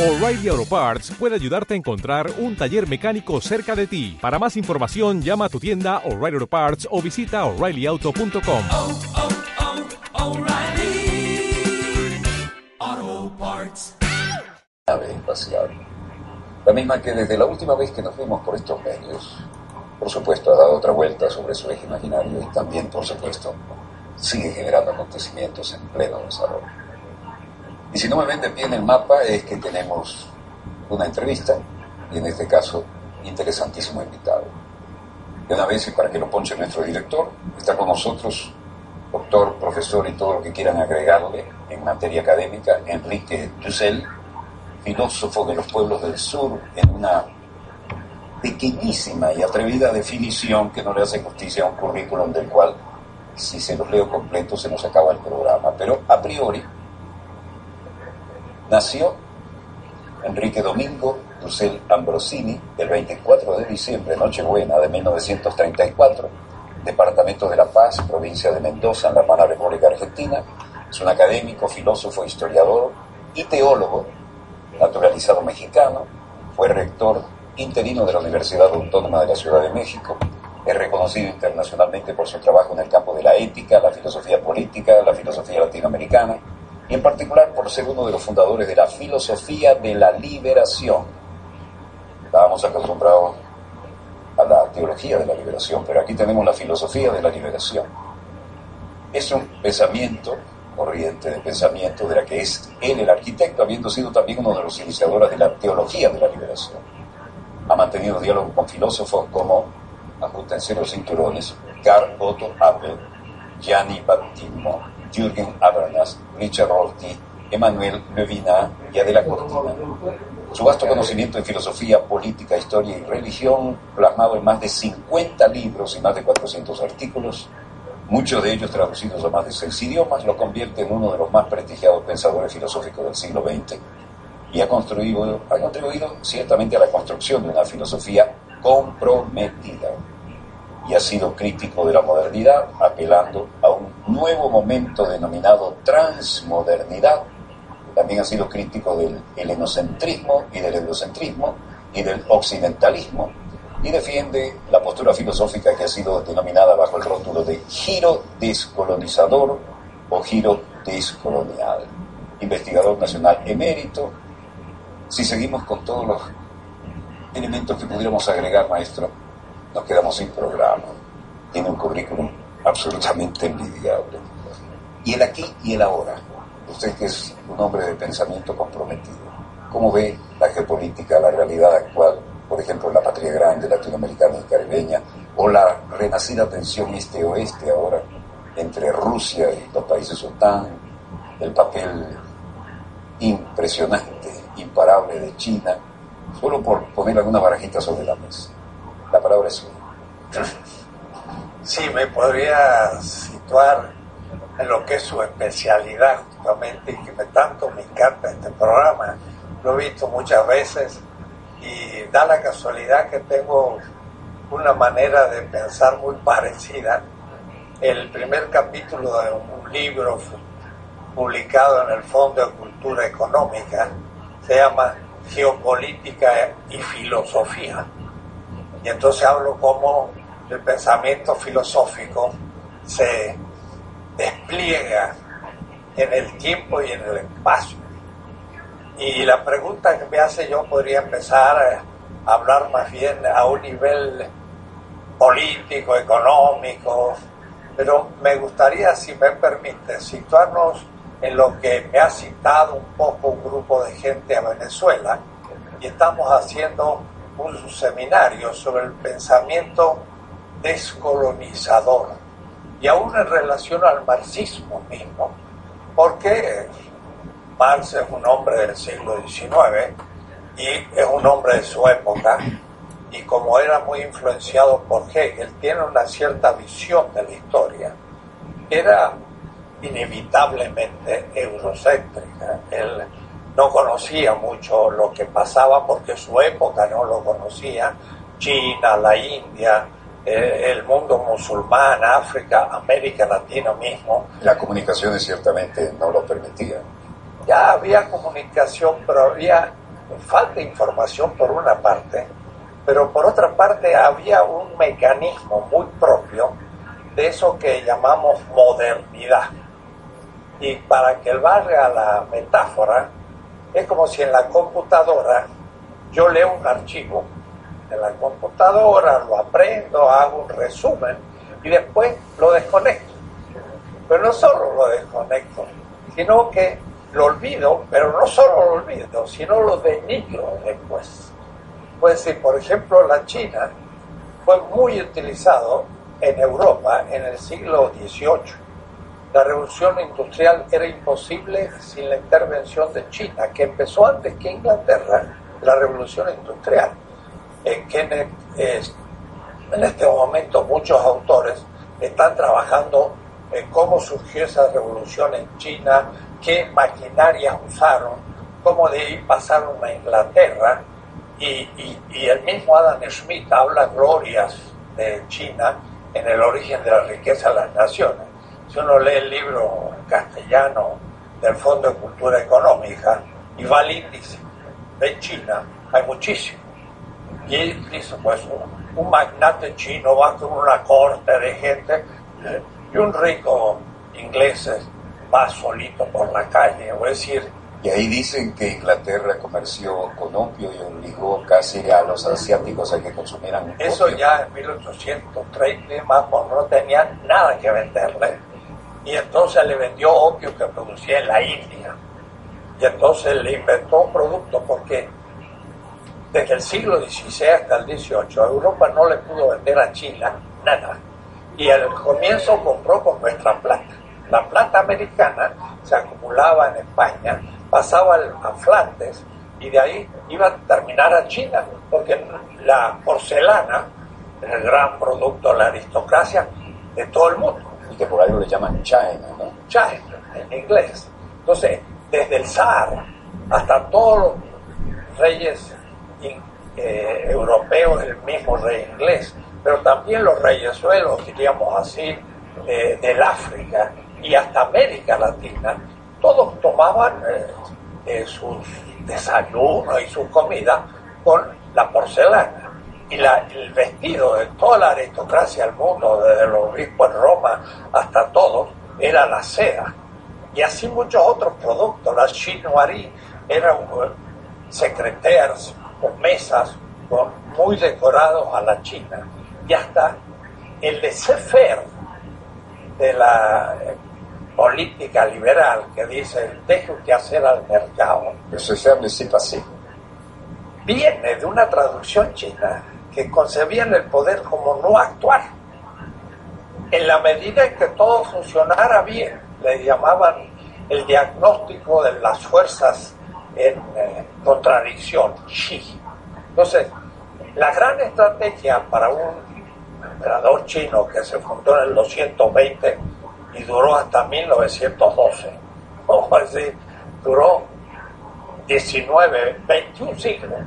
O'Reilly Auto Parts puede ayudarte a encontrar un taller mecánico cerca de ti. Para más información, llama a tu tienda O'Reilly Auto Parts o visita oreillyauto.com. oh, oh, espacial. La misma que desde la última vez que nos vimos por estos medios, por supuesto ha dado otra vuelta sobre su eje imaginario y también, por supuesto, sigue generando acontecimientos en pleno desarrollo. Y si no me ven de pie en el mapa es que tenemos una entrevista y en este caso interesantísimo invitado. De una vez y para que lo ponche nuestro director, está con nosotros doctor, profesor y todo lo que quieran agregarle en materia académica, Enrique Dussel, filósofo de los pueblos del sur, en una pequeñísima y atrevida definición que no le hace justicia a un currículum del cual, si se los leo completo, se nos acaba el programa. Pero a priori, nació Enrique Domingo Dussel Ambrosini el 24 de diciembre, Nochebuena de 1934, departamento de La Paz, provincia de Mendoza, en la hermana República Argentina. Es un académico, filósofo, historiador y teólogo naturalizado mexicano, fue rector interino de la Universidad Autónoma de la Ciudad de México, es reconocido internacionalmente por su trabajo en el campo de la ética, la filosofía política, la filosofía latinoamericana y en particular por ser uno de los fundadores de la filosofía de la liberación. Estábamos acostumbrados a la teología de la liberación, pero aquí tenemos la filosofía de la liberación. Es un pensamiento corriente de pensamiento de la que es él el arquitecto, habiendo sido también uno de los iniciadores de la teología de la liberación. Ha mantenido diálogo con filósofos como, ajustense los cinturones, Karl Otto Appel, Gianni Battimo, Jürgen Habermas, Richard Rorty, Emmanuel Levinas y Adela Cortina. Su vasto conocimiento en filosofía, política, historia y religión, plasmado en más de 50 libros y más de 400 artículos, muchos de ellos traducidos a más de seis idiomas, lo convierte en uno de los más prestigiados pensadores filosóficos del siglo XX y ha, ha contribuido ciertamente a la construcción de una filosofía comprometida y ha sido crítico de la modernidad, apelando a un nuevo momento denominado transmodernidad. También ha sido crítico del helenocentrismo y del eurocentrismo y del occidentalismo, y defiende la postura filosófica que ha sido denominada bajo el rótulo de giro descolonizador o giro descolonial. Investigador nacional emérito. Si seguimos con todos los elementos que pudiéramos agregar, maestro, nos quedamos sin programa. Tiene un currículum absolutamente envidiable. Y el aquí y el ahora. Usted que es un hombre de pensamiento comprometido. ¿Cómo ve la geopolítica, la realidad actual por ejemplo, la patria grande latinoamericana y caribeña, o la renacida tensión este-oeste ahora entre Rusia y los países OTAN, el papel impresionante, imparable de China, solo por poner alguna barajita sobre la mesa. La palabra es. Sí, me podría situar en lo que es su especialidad justamente y que me, tanto me encanta este programa. Lo he visto muchas veces y da la casualidad que tengo una manera de pensar muy parecida. El primer capítulo de un libro publicado en el Fondo de Cultura Económica se llama Geopolítica y Filosofía. Y entonces hablo cómo el pensamiento filosófico se despliega en el tiempo y en el espacio. Y la pregunta que me hace yo podría empezar a hablar más bien a un nivel político, económico, pero me gustaría, si me permite, situarnos en lo que me ha citado un poco un grupo de gente a Venezuela y estamos haciendo un seminario sobre el pensamiento descolonizador y aún en relación al marxismo mismo, porque Marx es un hombre del siglo XIX y es un hombre de su época y como era muy influenciado por Hegel, tiene una cierta visión de la historia. Era inevitablemente eurocéntrica. Él no conocía mucho lo que pasaba porque su época no lo conocía. China, la India, eh, el mundo musulmán, África, América Latina mismo. Las comunicaciones ciertamente no lo permitían ya había comunicación, pero había falta de información por una parte, pero por otra parte había un mecanismo muy propio de eso que llamamos modernidad. Y para que valga la metáfora, es como si en la computadora yo leo un archivo en la computadora, lo aprendo, hago un resumen y después lo desconecto. Pero no solo lo desconecto, sino que lo olvido, pero no solo lo olvido, sino lo denigro después. Pues decir, por ejemplo, la China fue muy utilizado en Europa en el siglo XVIII. La revolución industrial era imposible sin la intervención de China, que empezó antes que Inglaterra, la revolución industrial. En este momento muchos autores están trabajando en cómo surgió esa revolución en China, qué maquinarias usaron, cómo de ahí pasaron a Inglaterra, y, y, el mismo Adam Smith habla glorias de China en el origen de la riqueza de las naciones. Si uno lee el libro en castellano del Fondo de Cultura Económica y va al índice de China, hay muchísimo. Y él dice, pues un, un magnate chino va con una corte de gente eh, y un rico inglés va solito por la calle, o decir... Y ahí dicen que Inglaterra comerció con opio y obligó casi a los asiáticos a que consumieran Eso ya en 1830 más no tenían nada que venderle. Y entonces le vendió opio que producía en la India. Y entonces le inventó un producto porque desde el siglo XVI hasta el XVIII Europa no le pudo vender a China nada. Y al comienzo compró con nuestra plata la plata americana se acumulaba en España, pasaba a Flandes y de ahí iba a terminar a China, porque la porcelana el gran producto de la aristocracia de todo el mundo. Que por ahí lo llaman China, ¿no? China, en inglés. Entonces, desde el zar hasta todos los reyes eh, europeos, el mismo rey inglés, pero también los reyes suelos, diríamos así, del África, y hasta América Latina, todos tomaban eh, eh, sus desayunos y sus comidas con la porcelana. Y el vestido de toda la aristocracia del mundo, desde los obispos en Roma hasta todos, era la seda. Y así muchos otros productos. La chinoiserie eran uh, secretarios o mesas muy decorados a la china. Y hasta el laissez-faire de la política liberal que dice deje usted hacer al mercado. Así. Viene de una traducción china que concebía el poder como no actuar. En la medida en que todo funcionara bien, le llamaban el diagnóstico de las fuerzas en eh, contradicción, Xi. Entonces, la gran estrategia para un emperador chino que se fundó en el 220 y duró hasta 1912. Ojo, así, duró 19, 21 siglos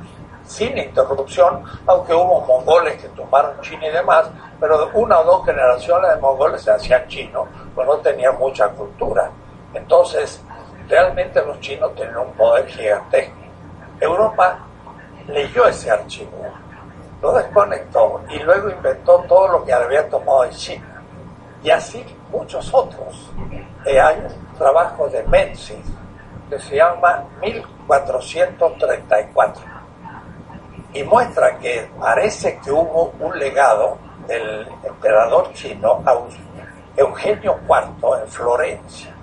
sin interrupción, aunque hubo mongoles que tomaron China y demás, pero una o dos generaciones de mongoles se hacían chinos, pues no tenían mucha cultura. Entonces, realmente los chinos tenían un poder gigantesco. Europa leyó ese archivo, lo desconectó y luego inventó todo lo que había tomado de China. Y así muchos otros. Eh, hay un trabajo de Menzies que se llama 1434 y muestra que parece que hubo un legado del emperador chino Eugenio IV en Florencia.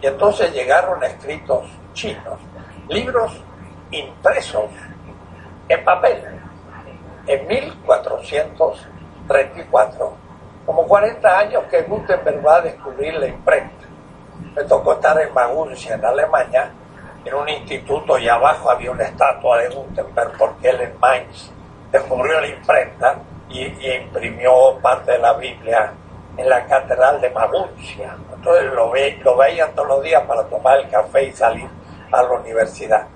Y entonces llegaron escritos chinos, libros impresos en papel, en 1434 como 40 años que Gutenberg va a descubrir la imprenta. Me tocó estar en Maguncia, en Alemania, en un instituto y abajo había una estatua de Gutenberg porque él en Mainz descubrió la imprenta y, imprimió parte de la Biblia en la catedral de Maguncia. Entonces lo, ve, lo veían todos los días para tomar el café y salir a la universidad.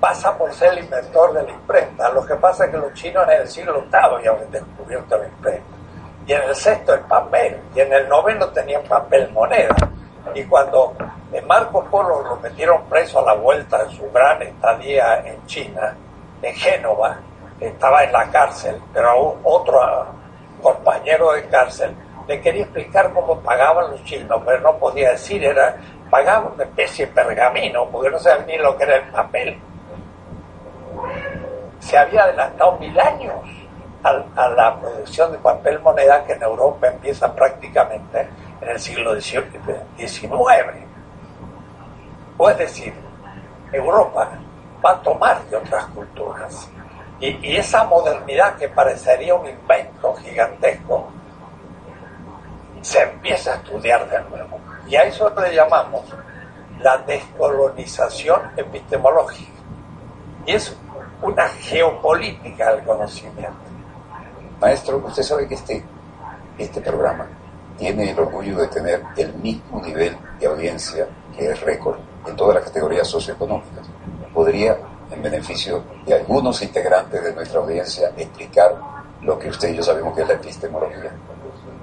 Pasa por ser el inventor de la imprenta. Lo que pasa es que los chinos en el siglo VIII ya habían descubierto la imprenta y en el sexto el papel, y en el noveno tenían papel moneda. Y cuando Marco Polo lo metieron preso a la vuelta de su gran estadía en China, en Génova, estaba en la cárcel, pero otro compañero de cárcel le quería explicar cómo pagaban los chinos, pero no podía decir, era pagaban una especie de pergamino, porque no sabían ni lo que era el papel. Se había adelantado mil años a, la producción de papel moneda que en Europa empieza prácticamente en el siglo XIX. O es decir, Europa va a tomar de otras culturas. Y, esa modernidad que parecería un invento gigantesco, se empieza a estudiar de nuevo. Y a eso le llamamos la descolonización epistemológica. Y es una geopolítica del conocimiento. Maestro, usted sabe que este, este programa tiene el orgullo de tener el mismo nivel de audiencia que es récord en todas las categorías socioeconómicas. ¿Podría en beneficio de algunos integrantes de nuestra audiencia, explicar lo que usted y yo sabemos que es la epistemología.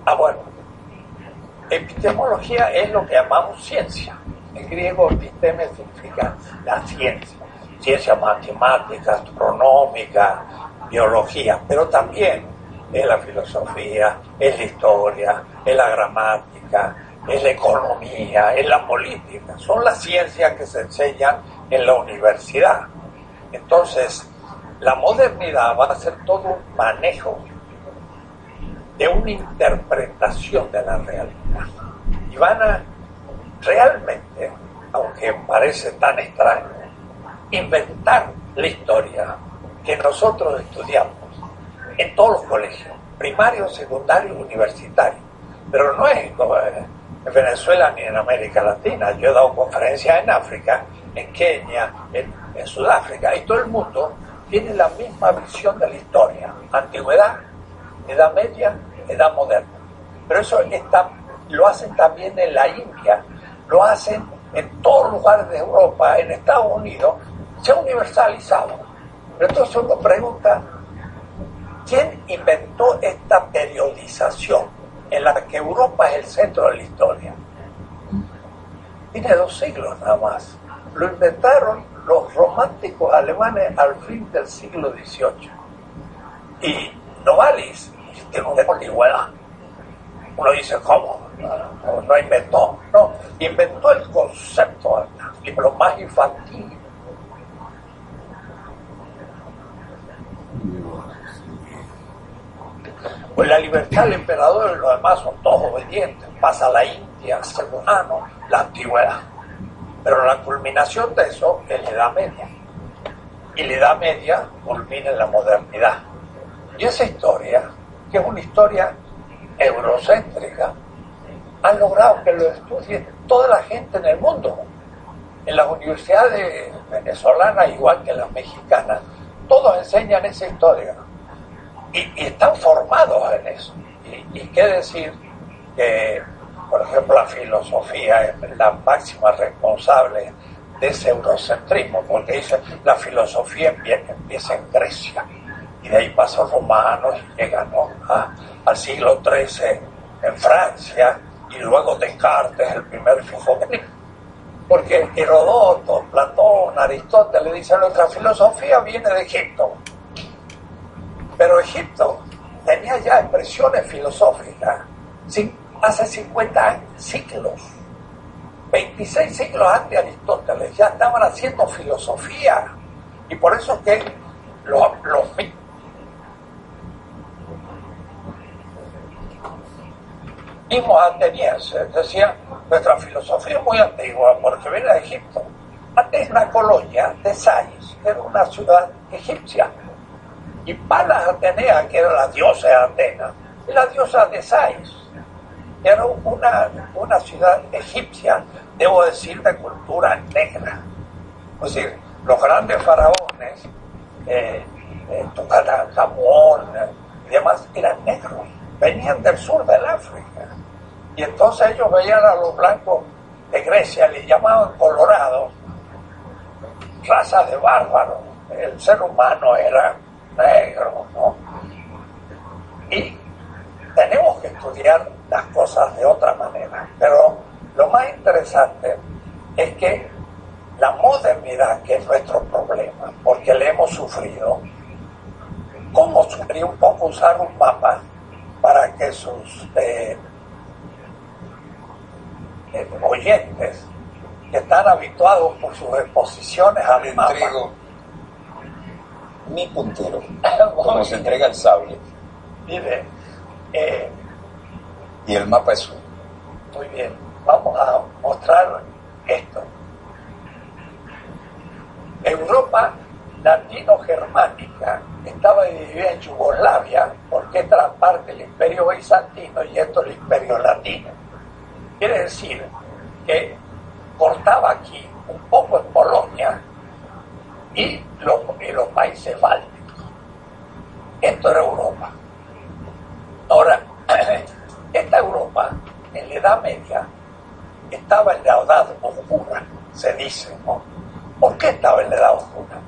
Ah, bueno. Epistemología es lo que llamamos ciencia. En griego, episteme significa la ciencia. Ciencia matemática, astronómica, biología, pero también es la filosofía, es la historia, es la gramática, es la economía, es la política. Son las ciencias que se enseñan en la universidad. Entonces, la modernidad va a ser todo un manejo de una interpretación de la realidad. Y van a realmente, aunque parece tan extraño, inventar la historia que nosotros estudiamos en todos los colegios, primarios, secundarios, universitarios. Pero no es como en Venezuela ni en América Latina. Yo he dado conferencias en África, en Kenia, en en Sudáfrica y todo el mundo tiene la misma visión de la historia, antigüedad, edad media, edad moderna. Pero eso está, lo hacen también en la India, lo hacen en todos lugares de Europa, en Estados Unidos, se ha universalizado. Pero entonces uno pregunta, ¿quién inventó esta periodización en la que Europa es el centro de la historia? Tiene dos siglos nada más. Lo inventaron los románticos alemanes al fin del siglo XVIII. Y Novalis, que no igualdad. Uno dice, ¿cómo? No, no, inventó, no, inventó el concepto, lo más infantil. Pues la libertad del emperador y los demás son todos obedientes. Pasa la India, ser humano, la antigüedad. Pero la culminación de eso es la Edad Media. Y la Edad Media culmina en la modernidad. Y esa historia, que es una historia eurocéntrica, han logrado que lo estudie toda la gente en el mundo. En las universidades venezolanas, igual que en las mexicanas, todos enseñan esa historia. Y, están formados en eso. Y, y qué decir que por ejemplo, la filosofía es la máxima responsable de ese eurocentrismo, porque dice la filosofía empieza en Grecia y de ahí pasa a romanos y llega al siglo XIII en Francia y luego Descartes, el primer filósofo. Porque Herodoto, Platón, Aristóteles dicen nuestra filosofía viene de Egipto. Pero Egipto tenía ya expresiones filosóficas hace 50 años, siglos, 26 siglos antes de Aristóteles, ya estaban haciendo filosofía. Y por eso que los, los mismos atenienses decían, nuestra filosofía es muy antigua porque viene de Egipto. Antes una colonia de Sais, era una ciudad egipcia. Y Palas Atenea, que era la diosa de Atenas, la diosa de Sais era una, una ciudad egipcia, debo decir, de cultura negra. Es decir, los grandes faraones, eh, eh, eh y demás, eran negros, venían del sur del África. Y entonces ellos veían a los blancos de Grecia, le llamaban colorados, raza de bárbaros. El ser humano era negro, ¿no? Y tenemos que estudiar las cosas de otra manera. Pero lo más interesante es que la modernidad, que es nuestro problema, porque le hemos sufrido, ¿cómo sufrir un poco usar un mapa para que sus eh, eh, oyentes que están habituados por sus exposiciones al mapa? Mi puntero, como se entrega el sable, Mire, eh, y el mapa es suyo. Muy bien, vamos a mostrar esto. Europa latino-germánica estaba dividida en Yugoslavia porque esta era parte del imperio bizantino y esto el imperio latino. Quiere decir que cortaba aquí un poco en Polonia y los, y los países bálticos. Esto era Europa. Ahora, esta Europa, en la Edad Media, estaba en la Edad Oscura, se dice, ¿no? ¿Por qué estaba en la Edad Oscura?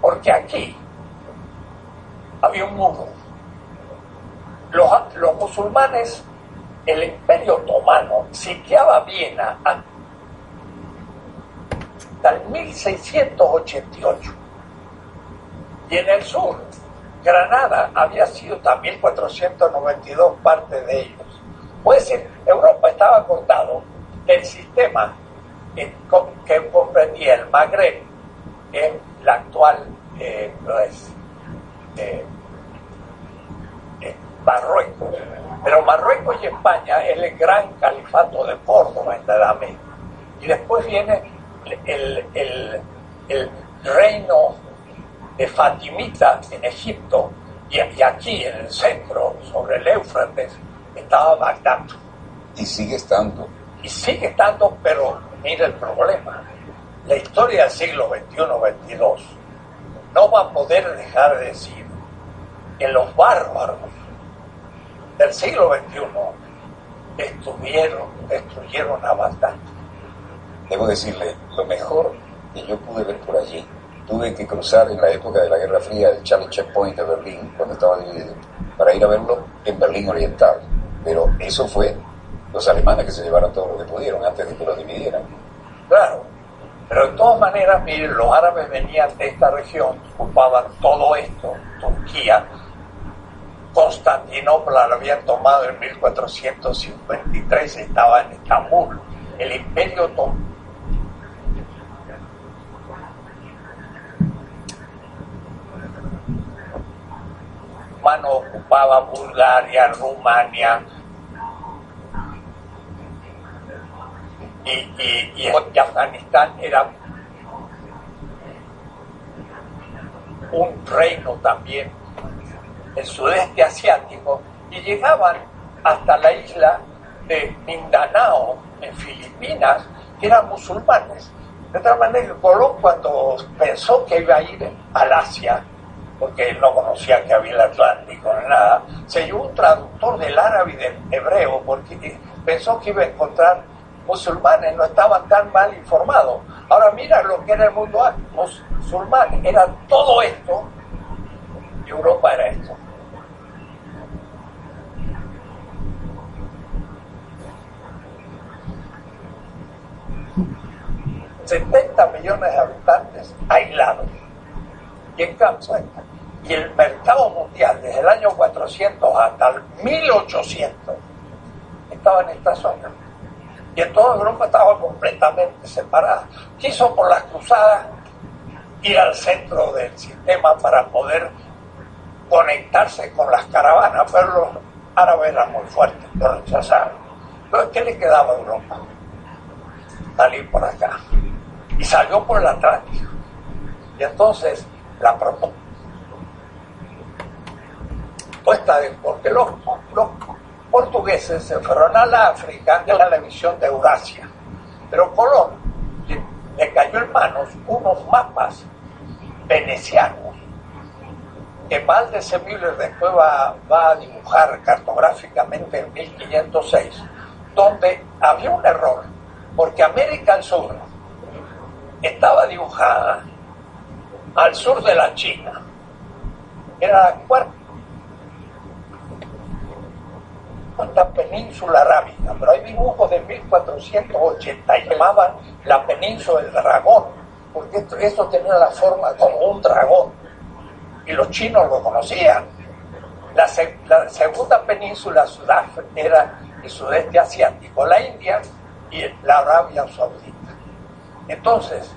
Porque aquí había un muro. Los, los musulmanes, el Imperio Otomano, sitiaba Viena hasta el 1688. Y en el sur, Granada había sido también 492 parte de ellos. Puede decir, Europa estaba cortado del sistema que, co- que comprendía el Magreb, es la actual eh, eh, eh, Marruecos. Pero Marruecos y España es el gran califato de Córdoba en la Edad Media. Y después viene el, el- el reino de Fatimita en Egipto y, y aquí en el centro, sobre el Éufrates, estaba Bagdad. Y sigue estando. Y sigue estando, pero mira el problema. La historia del siglo XXI-XXII no va a poder dejar de decir que los bárbaros del siglo XXI destruyeron, destruyeron a Bagdad. Debo decirle, lo mejor que yo pude ver por allí, tuve que cruzar en la época de la Guerra Fría el Charlie Checkpoint de Berlín, cuando estaba dividido, para ir a verlo en Berlín Oriental. Pero eso fue los alemanes que se llevaron todo lo que pudieron antes de que lo dividieran. Claro, pero de todas maneras, miren, los árabes venían de esta región, ocupaban todo esto, Turquía, Constantinopla lo habían tomado en 1453, estaba en Estambul, el imperio otomano. Ocupaba Bulgaria, Rumania, y, y, y y Afganistán era un reino también, el sudeste asiático, y llegaban hasta la isla de Mindanao, en Filipinas, que eran musulmanes. De tal manera que Colón cuando pensó que iba a ir al Asia, porque él no conocía que había el Atlántico ni nada, se llevó un traductor del árabe y del hebreo, porque pensó que iba a encontrar musulmanes, no estaban tan mal informados. Ahora mira lo que era el mundo musulmán, era todo esto, y Europa era esto. 70 millones de habitantes aislados. Y en y el mercado mundial desde el año 400 hasta el 1800 estaba en esta zona. Y en toda Europa estaba completamente separada. Quiso por las cruzadas ir al centro del sistema para poder conectarse con las caravanas, pero los árabes eran muy fuertes, lo rechazaron. Entonces, ¿qué le quedaba a Europa? Salir por acá y salió por el Atlántico. Y entonces la propuesta. De, porque los, portugueses se fueron a la África, era la visión de Eurasia, pero Colón le, cayó en manos unos mapas venecianos que Valdez Müller después va, va a dibujar cartográficamente en 1506, donde había un error, porque América del Sur estaba dibujada al sur de la China. Era la cuarta. la península arábiga, pero hay dibujos de 1480 y llamaban la península del dragón, porque esto, esto tenía la forma como un dragón, y los chinos lo conocían. La, se- la segunda península Sudáfrica era el sudeste asiático, la India y la Arabia Saudita. Entonces,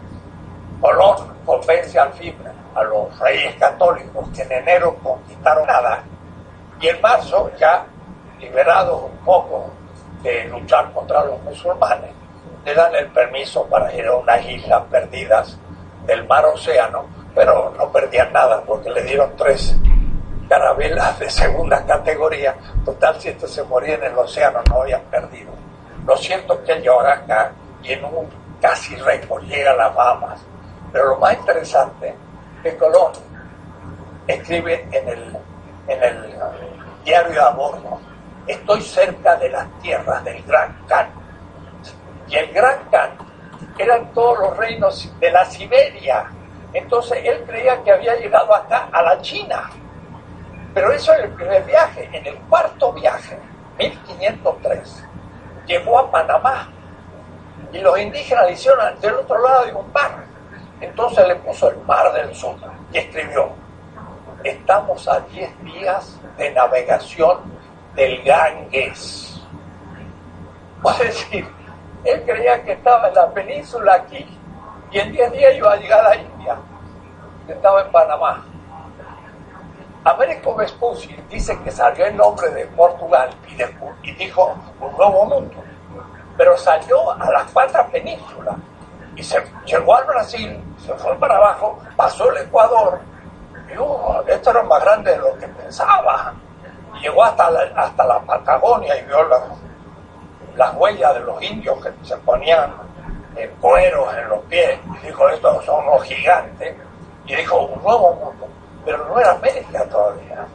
Colón convence al fin a los reyes católicos que en enero conquistaron nada y en marzo, ya liberados un poco de luchar contra los musulmanes, le dan el permiso para ir a unas islas perdidas del mar océano, pero no perdían nada porque le dieron tres carabelas de segunda categoría. Total, si esto se moría en el océano, no habían perdido. Lo cierto que él acá y en un casi récord las Bahamas. Pero lo más interesante es que Colón escribe en el, en el diario a bordo, estoy cerca de las tierras del Gran Khan. Y el Gran Khan eran todos los reinos de la Siberia. Entonces él creía que había llegado acá a la China. Pero eso en el primer viaje. En el cuarto viaje, 1503, llegó a Panamá. Y los indígenas le hicieron del otro lado de un mar. Entonces le puso el mar del sur y escribió, estamos a 10 días de navegación del Ganges. Es decir, él creía que estaba en la península aquí y en 10 días iba a llegar a India, que estaba en Panamá. Américo Vespucci dice que salió en nombre de Portugal y, y dijo un nuevo mundo, pero salió a las cuatro penínsulas y se llegó al Brasil, se fue para abajo, pasó el Ecuador. Y uh, esto era más grande de lo que pensaba. Llegó hasta la, hasta la Patagonia y vio la- las huellas de los indios que se ponían en cueros en los pies. Y dijo estos son los gigantes. Y dijo un nuevo mundo. Pero no era América todavía.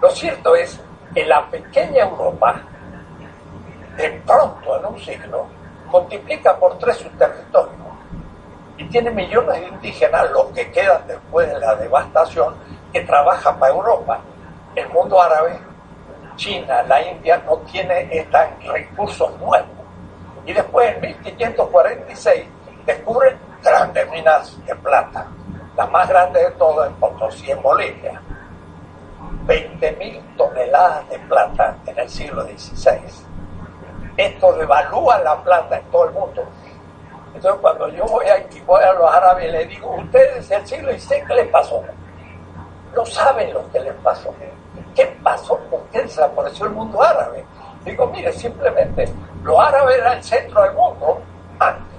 Lo cierto es que la pequeña Europa de pronto en un siglo multiplica por tres su territorio y tiene millones de indígenas los que quedan después de la devastación que trabajan para Europa el mundo árabe China, la India no tiene estos recursos nuevos. Y después, en 1546, descubren grandes minas de plata. La más grande de todas en Potosí, en Bolivia. 20.000 toneladas de plata en el siglo XVI. Esto devalúa la plata en todo el mundo. Entonces, cuando yo voy aquí, voy a los árabes les digo, ustedes el siglo XVI, ¿qué les pasó? No saben lo que les pasó. ¿Qué pasó? ¿Por qué desapareció el mundo árabe? Digo, mire, simplemente, los árabes eran el centro del mundo antes.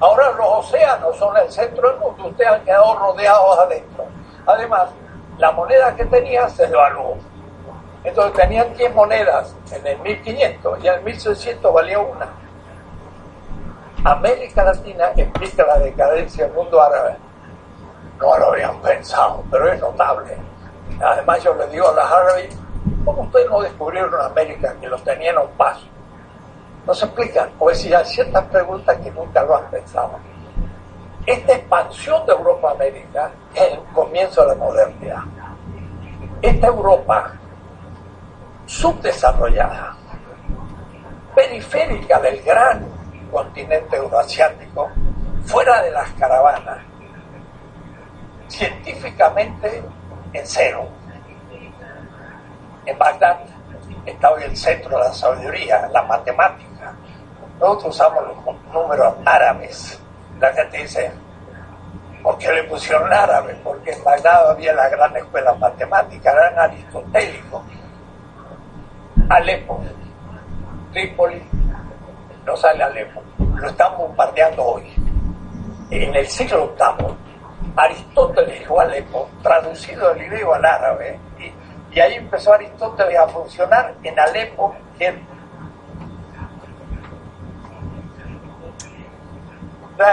Ahora los océanos son el centro del mundo. Ustedes han quedado rodeados adentro. Además, la moneda que tenían se devaluó. Entonces tenían 10 monedas en el 1500 y en el 1600 valía una. América Latina explica la decadencia del mundo árabe. No lo habían pensado, pero es notable. Además yo le digo a las árabes, ¿cómo ustedes no descubrieron América que los tenían a un paso? No se explican, o es decir, hay ciertas preguntas que nunca lo han pensado. Esta expansión de Europa a América es el comienzo de la modernidad. Esta Europa subdesarrollada, periférica del gran continente euroasiático, fuera de las caravanas, científicamente en cero. En Bagdad está hoy el centro de la sabiduría, la matemática. Nosotros usamos los números árabes. La gente dice, ¿por qué le pusieron árabe? Porque en Bagdad había la gran escuela matemática, eran aristotélicos. Alepo, Trípoli, no sale Alepo, lo están bombardeando hoy. En el siglo VIII, Aristóteles llegó a Alepo, traducido del griego al árabe, y, ahí empezó Aristóteles a funcionar en Alepo, era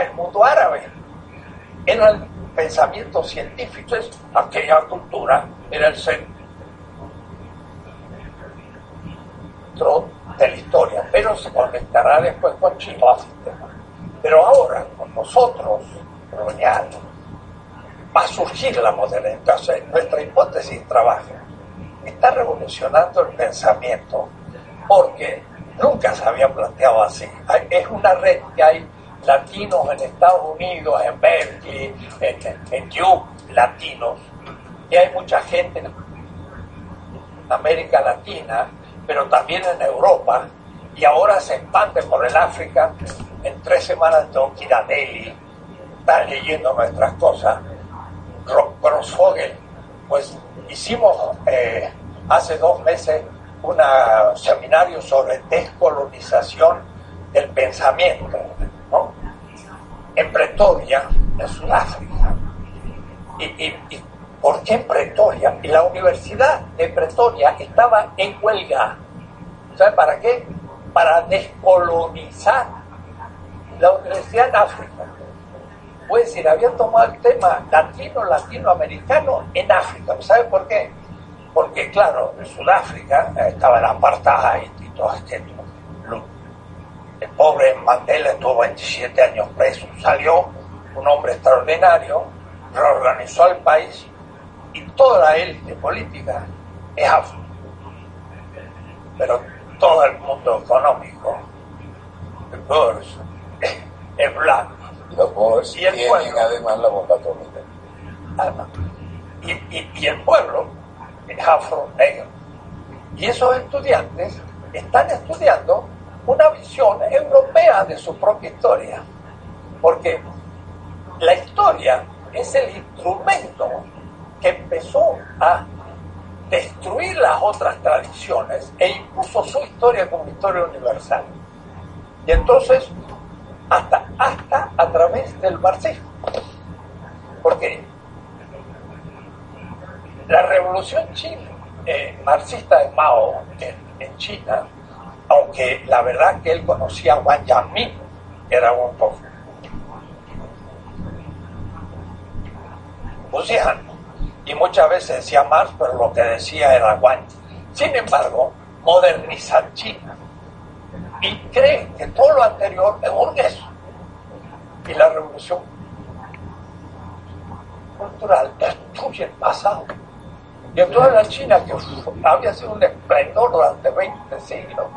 el mundo árabe. Era el pensamiento científico, es aquella cultura era el centro de la historia, pero se conectará después con Chile. Pero ahora, con nosotros, colonial, va a surgir la modernidad. Entonces, nuestra hipótesis trabaja. Está revolucionando el pensamiento porque nunca se había planteado así. Es una red que hay latinos en Estados Unidos, en Berkeley, en, en Duke, latinos, y hay mucha gente en América Latina, pero también en Europa, y ahora se expande por el África. En tres semanas tengo que ir a Delhi, leyendo nuestras cosas. Ro- Grossfogel, pues hicimos eh, hace dos meses un seminario sobre descolonización del pensamiento, ¿no? En Pretoria, en Sudáfrica. ¿Y, y, y por qué en Pretoria? Y la Universidad de Pretoria estaba en huelga. ¿Sabe para qué? Para descolonizar la universidad en África. Puede decir, habían tomado el tema latino, latinoamericano en África. ¿Sabe por qué? Porque, claro, en Sudáfrica eh, estaba el apartheid y todo este. El pobre Mandela estuvo 27 años preso. Salió un hombre extraordinario, reorganizó el país y toda la élite política es afro. Pero todo el mundo económico, el Boers, es blanco. Y los Boers Y el tienen pueblo. además la bomba atómica. Alma. Y, y- y el pueblo es afro-negro. Y esos estudiantes están estudiando una visión europea de su propia historia. Porque la historia es el instrumento que empezó a destruir las otras tradiciones e impuso su historia como historia universal. Y entonces, hasta, hasta a través del marxismo. Porque la revolución china, eh, marxista de Mao en, China, aunque la verdad que él conocía a Wang Yamin, era un poco y muchas veces decía Marx, pero lo que decía era Wang. Sin embargo, moderniza China y cree que todo lo anterior es burgués. Y la revolución cultural destruye el pasado. Y entonces la China, que había sido un esplendor durante 20 siglos,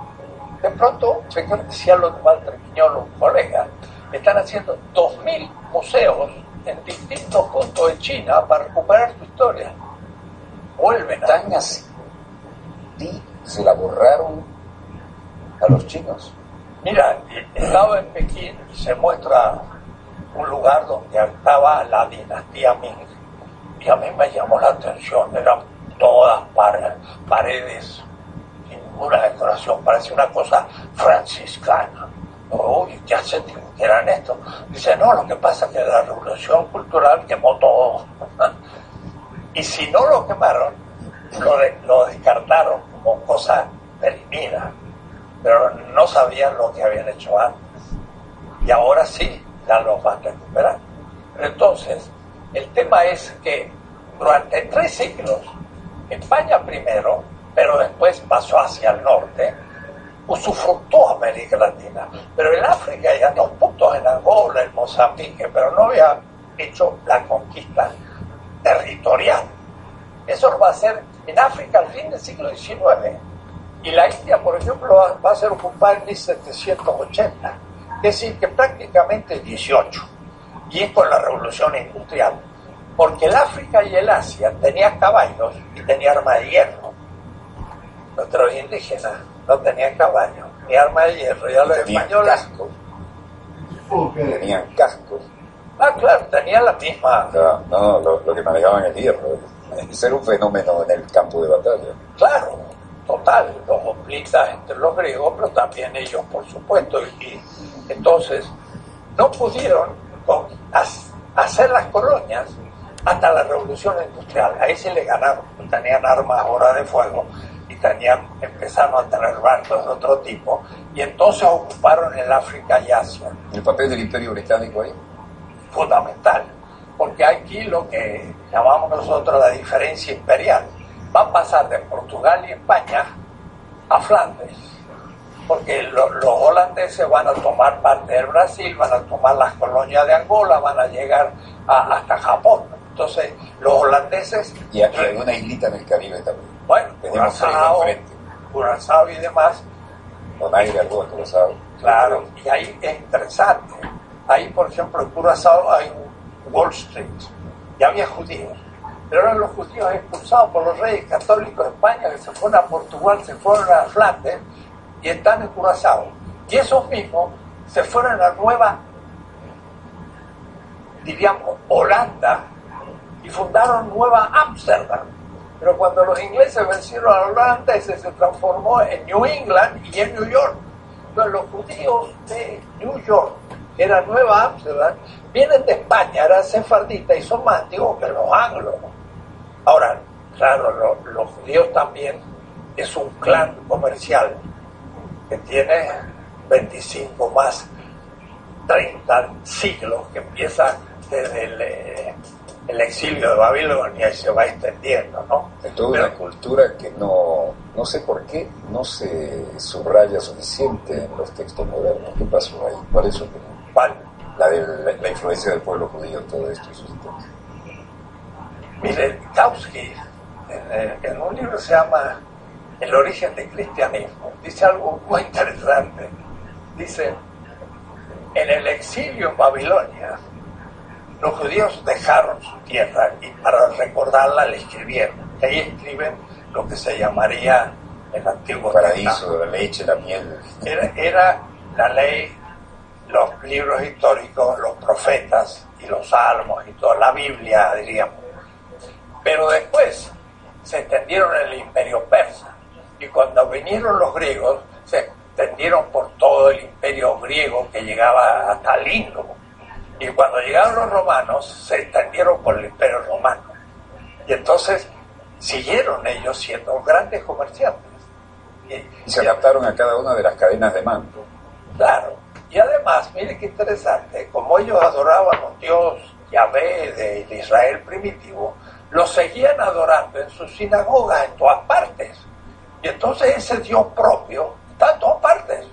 de pronto, se decía lo de Walter Quiñolo, un colega, están haciendo 2.000 museos en distintos puntos de China para recuperar su historia. Vuelven. Tan así. Y se la borraron a los chinos. Mira, estaba en Pekín y se muestra un lugar donde estaba la dinastía Ming. Y a mí me llamó la atención, eran todas par- paredes, sin ninguna decoración, parecía una cosa franciscana. Uy, ¿qué hacen eran esto? Dice, no, lo que pasa es que la revolución cultural quemó todo. y si no lo quemaron, lo, lo descartaron como cosa perimida pero no sabían lo que habían hecho antes. Y ahora sí, ya lo van a recuperar. Entonces, el tema es que durante tres siglos, España primero, pero después pasó hacia el norte, usufructó América Latina. Pero en África y a dos puntos en Angola, en Mozambique, pero no había hecho la conquista territorial. Eso lo va a hacer en África al fin del siglo XIX. Y la India, por ejemplo, va- a ser ocupada en 1780. Es decir, que prácticamente 18. Y es con la revolución industrial. Porque el África y el Asia tenían caballos y tenían arma de hierro. Nuestros indígenas no tenían caballos ni arma de hierro. Ya los Tenían españoles. cascos. Tenían cascos. Ah, claro, tenían la misma. No, no, lo, lo que manejaban el hierro. Ese era un fenómeno en el campo de batalla. Claro, total, los hoplitas entre los griegos, pero también ellos, por supuesto. Y, y entonces, no pudieron con- as- hacer las colonias hasta la revolución industrial. Ahí se le ganaron, tenían armas ahora de fuego y tenían, empezaron a tener barcos de otro tipo. Y entonces ocuparon el África y Asia El papel del imperio británico ahí. fundamental, porque aquí lo que llamamos nosotros la diferencia imperial va a pasar de Portugal y España a Flandes, porque lo- los holandeses van a tomar parte del Brasil, van a tomar las colonias de Angola, van a llegar a- hasta Japón. Entonces, los holandeses, Y aquí hay una islita en el Caribe también. Bueno, Tenemos Curazao. Curazao y demás, Donaire algo de Curazao. Claro, y ahí es interesante. Ahí, por ejemplo, en Curazao hay Wall Street y había judíos. Pero eran los judíos expulsados por los reyes católicos de España que se fueron a Portugal, se fueron a Flandes y están en Curazao. Y esos mismos se fueron a la nueva, diríamos, Holanda y fundaron Nueva Ámsterdam. Pero cuando los ingleses vencieron a los holandeses se transformó en New England y en New York. Entonces los judíos de New York, que era Nueva Ámsterdam, vienen de España, eran sefarditas y son más antiguos que los anglos. Ahora, claro, lo- los judíos también es un clan comercial que tiene 25 más 30 siglos, que empieza desde el, eh, el exilio de Babilonia y se va extendiendo, ¿no? Es toda Pero- una cultura que no, no sé por qué no se subraya suficiente en los textos modernos. ¿Qué pasó ahí? ¿Cuál es su opinión? ¿Cuál? La, de la, la influencia del pueblo judío en todo esto. Mire, Kautsky, en, eh, en un libro que se llama El origen del cristianismo, dice algo muy interesante. Dice, en el exilio en Babilonia, los judíos dejaron su tierra y para recordarla le escribieron. Y ahí escriben lo que se llamaría el Antiguo Paraíso de la leche, la miel. era, era la ley, los libros históricos, los profetas y los salmos y toda la Biblia, diríamos. Pero después se extendieron en el imperio persa y cuando vinieron los griegos se extendieron por todo el imperio griego que llegaba hasta el Indo. Y cuando llegaron los romanos se extendieron por el imperio romano. Y entonces siguieron ellos siendo grandes comerciantes. Y, se adaptaron a cada una de las cadenas de mando. Claro. Y además, mire qué interesante, como ellos adoraban a Dios Yahvé de, de Israel primitivo, lo seguían adorando en sus sinagogas en todas partes. Y entonces ese Dios propio está en todas partes.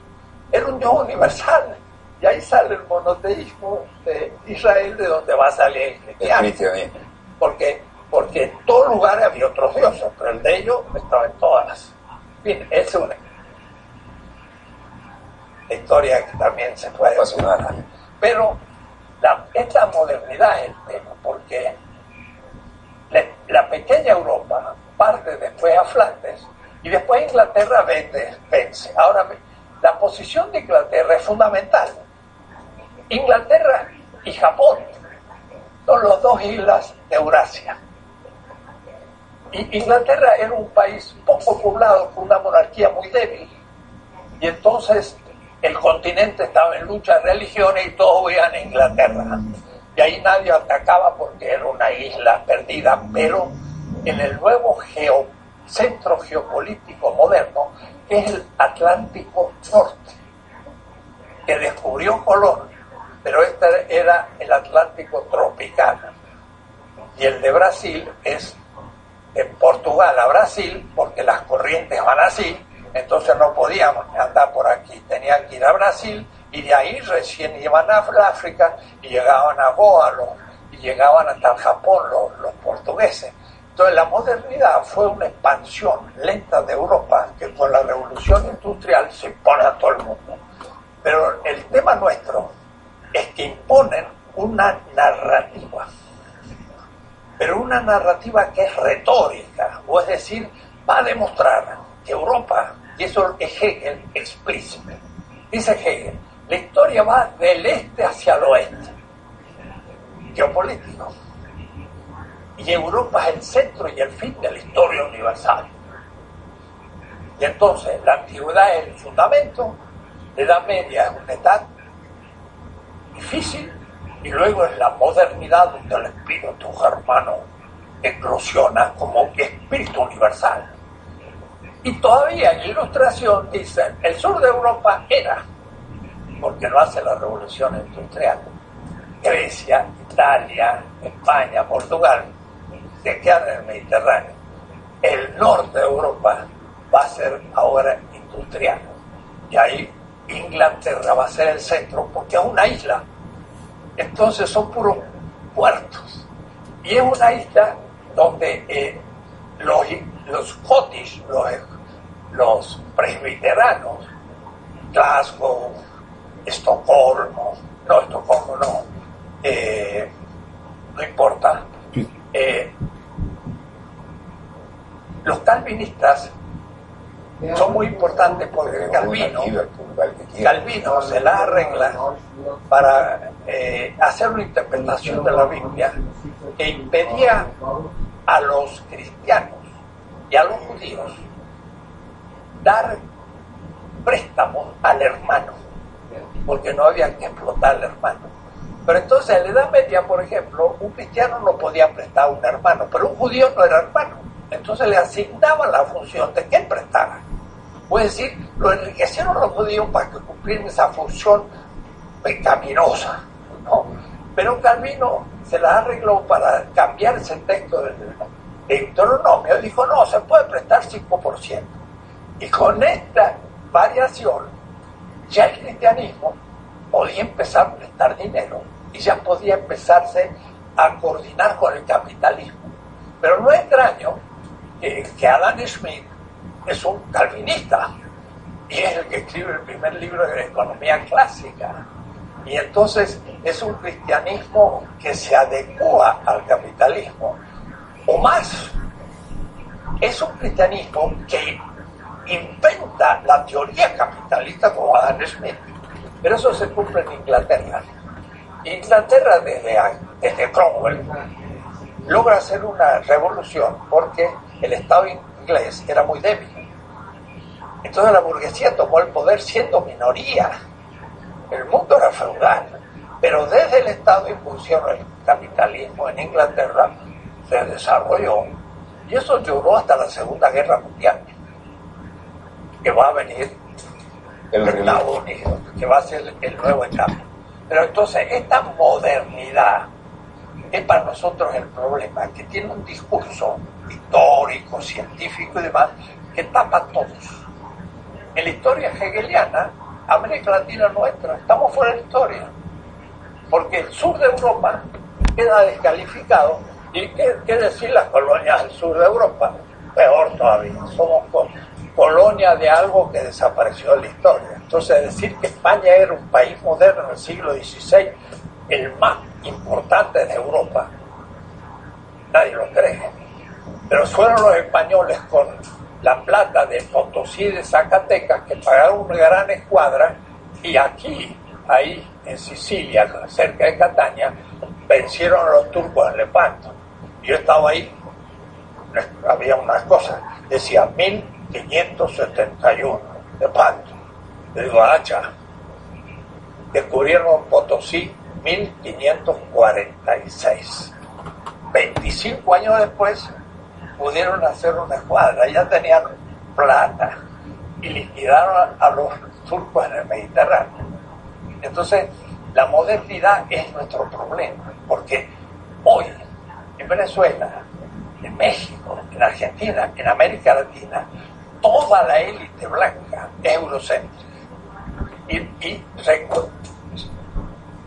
Era un Dios universal. Y ahí sale el monoteísmo de Israel, de donde va a salir el cristianismo. Porque, porque en todos lugares había otros dioses, pero el de ellos estaba en todas. Bien, es una historia que también se puede pero la, esta modernidad es el tema, porque la, la pequeña Europa parte después a Flandes y después Inglaterra vende, vence. Ahora, la posición de Inglaterra es fundamental. Inglaterra y Japón son las dos islas de Eurasia. Y Inglaterra era un país poco poblado, con una monarquía muy débil. Y entonces el continente estaba en lucha de religiones y todos iban a Inglaterra. Y ahí nadie atacaba porque era una isla perdida. Pero en el nuevo geo- centro geopolítico moderno, que es el Atlántico Norte, que descubrió Colón, pero este era el Atlántico tropical. Y el de Brasil es de Portugal a Brasil, porque las corrientes van así, entonces no podíamos andar por aquí, tenían que ir a Brasil y de ahí recién iban a África y llegaban a Goa los- y llegaban hasta el Japón los, los portugueses. Entonces la modernidad fue una expansión lenta de Europa que con la revolución industrial se impone a todo el mundo. Pero el tema nuestro es que imponen una narrativa. Pero una narrativa que es retórica, o es decir, va a demostrar que Europa, y eso es Hegel explícito, dice Hegel, la historia va del este hacia el oeste, geopolítico, y Europa es el centro y el fin de la historia universal. Y entonces la antigüedad es el fundamento, la Edad Media es una edad difícil y luego es la modernidad donde el espíritu germano eclosiona como espíritu universal. Y todavía en ilustración dicen, el sur de Europa era, porque no hace la revolución industrial, Grecia, Italia, España, Portugal, se quedan en el Mediterráneo. El norte de Europa va a ser ahora industrial. Y ahí Inglaterra va a ser el centro, porque es una isla entonces son puros puertos. Y es una isla donde eh, los, los Scottish, los, los presbiteranos, Glasgow, Estocolmo, no, Estocolmo no, eh, no importa. Eh, los calvinistas son muy importantes porque Calvino, Calvino se la arregla para eh, hacer una interpretación de la Biblia que impedía a los cristianos y a los judíos dar préstamos al hermano, porque no había que explotar al hermano. Pero entonces en la Edad Media, por ejemplo, un cristiano no podía prestar a un hermano, pero un judío no era hermano. Entonces le asignaban la función de que él prestara. Puede decir, lo enriquecieron los judíos para que cumplieran esa función pecaminosa. ¿no? Pero Calvino se la arregló para cambiar ese texto del Deuteronomio. Dijo, no, se puede prestar 5%. Y con esta variación, ya el cristianismo podía empezar a prestar dinero y ya podía empezarse a coordinar con el capitalismo. Pero no es extraño que, que Adam Smith es un calvinista y es el que escribe el primer libro de economía clásica. Y entonces es un cristianismo que se adecua al capitalismo. O más, es un cristianismo que inventa la teoría capitalista como Adam Smith. Pero eso se cumple en Inglaterra. Inglaterra desde, desde Cromwell logra hacer una revolución porque el Estado inglés era muy débil. Entonces la burguesía tomó el poder siendo minoría. El mundo era feudal. Pero desde el Estado impulsó el capitalismo en Inglaterra, se desarrolló. Y eso lloró hasta la Segunda Guerra Mundial. Que va a venir el Estados Unidos, que va a ser el nuevo Estado. Pero entonces esta modernidad es para nosotros el problema, que tiene un discurso histórico, científico y demás, que tapa a todos. En la historia hegeliana, América Latina nuestra, estamos fuera de la historia. Porque el sur de Europa queda descalificado. ¿Y qué, qué decir las colonias del sur de Europa? Peor todavía, somos colonia de algo que desapareció de la historia. Entonces, decir que España era un país moderno en el siglo XVI, el más importante de Europa, nadie lo cree. Pero fueron los españoles con la plata de Potosí de Zacatecas que pagaron una gran escuadra y aquí, ahí en Sicilia, cerca de Catania, vencieron a los turcos en Lepanto. Yo estaba ahí, había unas cosas, decía 1571, Lepanto. Le digo, hacha, descubrieron Potosí 1546. 25 años después pudieron hacer una escuadra, ya tenían plata y liquidaron a, los turcos en el Mediterráneo. Entonces, la modernidad es nuestro problema, porque hoy en Venezuela, en México, en Argentina, en América Latina, toda la élite blanca es eurocéntrica. Y, y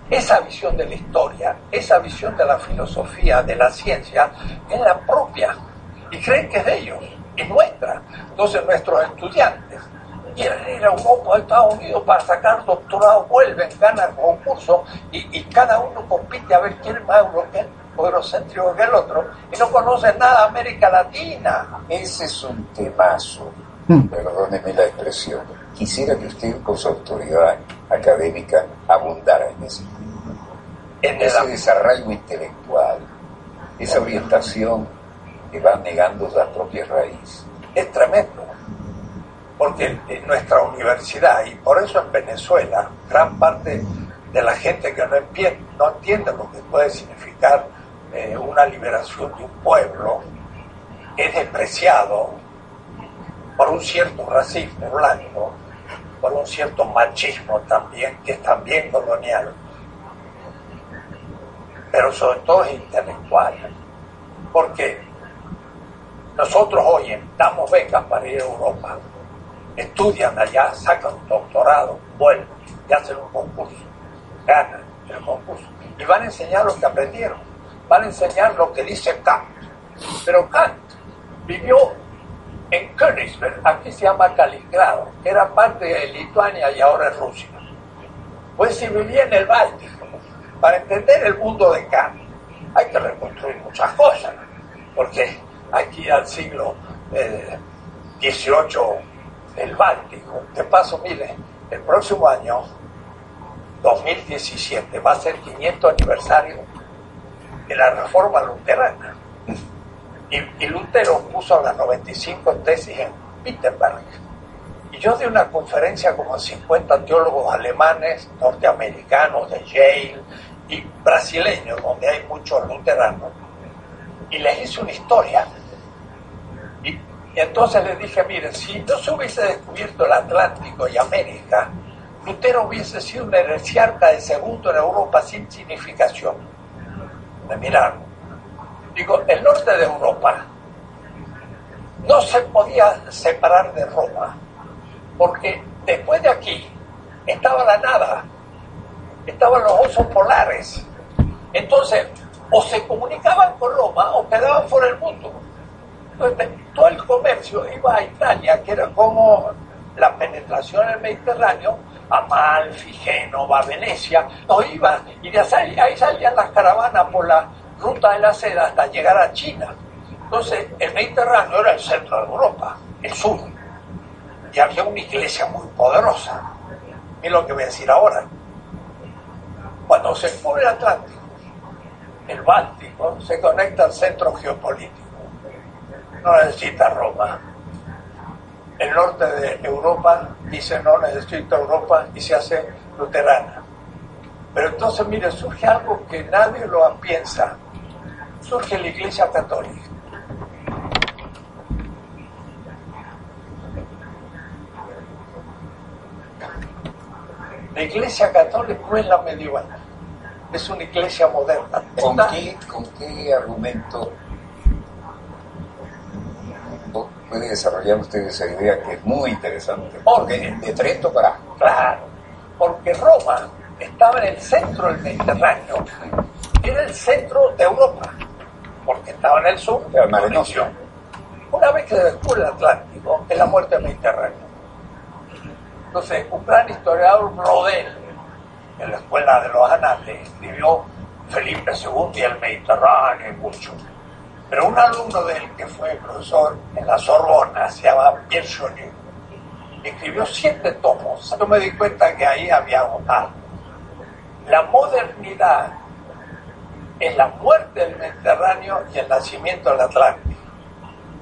esa visión de la historia, esa visión de la filosofía, de la ciencia, es la propia y creen que es de ellos, es nuestra. Entonces nuestros estudiantes quieren ir a Europa, a Estados Unidos para sacar doctorado, vuelven, ganan concursos y, y cada uno compite a ver quién es más eurocéntrico que el otro y no conocen nada de América Latina. Ese es un temazo, perdóneme la expresión. Quisiera que usted con su autoridad académica abundara en ese, en ese desarraigo intelectual, esa orientación que van negando la propia raíz. Es tremendo, porque en nuestra universidad, y por eso en Venezuela, gran parte de la gente que no entiende, no entiende lo que puede significar eh, una liberación de un pueblo, es despreciado por un cierto racismo blanco, por un cierto machismo también, que es también colonial, pero sobre todo es intelectual, porque nosotros hoy damos becas para ir a Europa, estudian allá, sacan un doctorado, vuelven y hacen un concurso, ganan el concurso. Y van a enseñar lo que aprendieron, van a enseñar lo que dice Kant. Pero Kant vivió en Königsberg, aquí se llama Kaliningrado, que era parte de Lituania y ahora es Rusia. Pues si vivía en el Báltico, para entender el mundo de Kant, hay que reconstruir muchas cosas, porque aquí al siglo XVIII eh, el Báltico, de paso, mire, el próximo año, 2017, va a ser 500 aniversario de la reforma luterana. Y, y Lutero puso las 95 tesis en Wittenberg. Y yo di una conferencia como 50 teólogos alemanes, norteamericanos, de Yale y brasileños, donde hay muchos luteranos, y les hice una historia. Y, entonces les dije, miren, si no se hubiese descubierto el Atlántico y América, Lutero hubiese sido un heresiarca de segundo en Europa sin significación. Me miraron. Digo, el norte de Europa no se podía separar de Roma, porque después de aquí estaba la nada, estaban los osos polares. Entonces, o se comunicaban con Roma o quedaban fuera del mundo. Entonces, todo el comercio iba a Italia, que era como la penetración en el Mediterráneo, a Malfi, Génova, Venecia, no iba, y de ahí salían las caravanas por la ruta de la seda hasta llegar a China. Entonces, el Mediterráneo era el centro de Europa, el sur, y había una iglesia muy poderosa. Es lo que voy a decir ahora. Cuando se pone el Atlántico, el Báltico se conecta al centro geopolítico. No necesita Roma. El norte de Europa dice no necesita Europa y se hace luterana. Pero entonces, mire, surge algo que nadie lo piensa. Surge la Iglesia Católica. La Iglesia Católica no es la medieval, es una iglesia moderna. ¿Con qué, ¿Con qué argumento puede desarrollar usted esa idea que es muy interesante? Porque de Trento para Claro, porque Roma estaba en el centro del Mediterráneo, era el centro de Europa, porque estaba en el sur Nostrum. conexión. Una vez que se descubre el Atlántico, es la muerte del Mediterráneo. Entonces, un gran historiador, Brodel, en la escuela de los anales, escribió Felipe II y el Mediterráneo y mucho. Pero un alumno de él, que fue profesor en la Sorbona, se llama Pierre Chonier, escribió siete tomos. Yo me di cuenta que ahí había algo. La modernidad es la muerte del Mediterráneo y el nacimiento del Atlántico.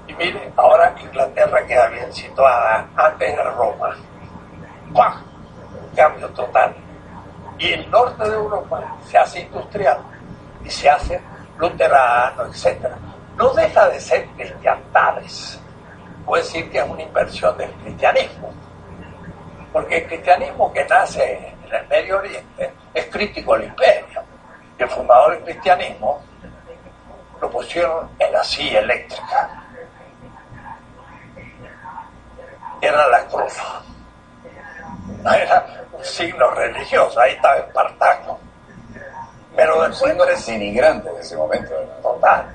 Y mire, ahora Inglaterra queda bien situada, antes era Roma. ¡Pah! Un cambio total. Y el norte de Europa se hace industrial y se hace luterano, etc. No deja de ser cristiandades. Puede decir que es una inversión del cristianismo. Porque el cristianismo que nace en el Medio Oriente es crítico al imperio. Y el fundador del cristianismo lo pusieron en la silla eléctrica. Era la cruz. No era un signo religioso, ahí estaba Espartaco. Pero un después signo de denigrante en ese momento. total.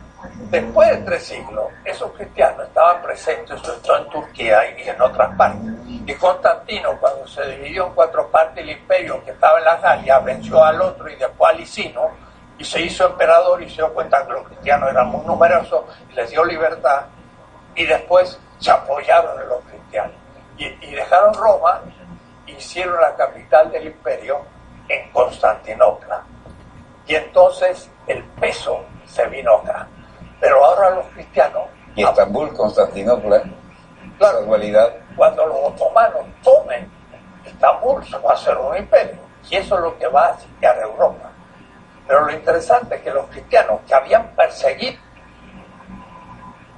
Después de tres siglos, esos cristianos estaban presentes sobre todo en Turquía y en otras partes. Y Constantino, cuando se dividió en cuatro partes el imperio que estaba en la Galia, venció al otro y después a Licino y se hizo emperador y se dio cuenta que los cristianos eran muy numerosos y les dio libertad y después se apoyaron en los cristianos. Y, y dejaron Roma hicieron la capital del imperio en Constantinopla. Y entonces el peso se vino acá. Pero ahora los cristianos, Y Estambul, Constantinopla, Claro. cuando los otomanos tomen Estambul, se va a hacer un imperio. Y eso es lo que va a sitiar Europa. Pero lo interesante es que los cristianos que habían perseguido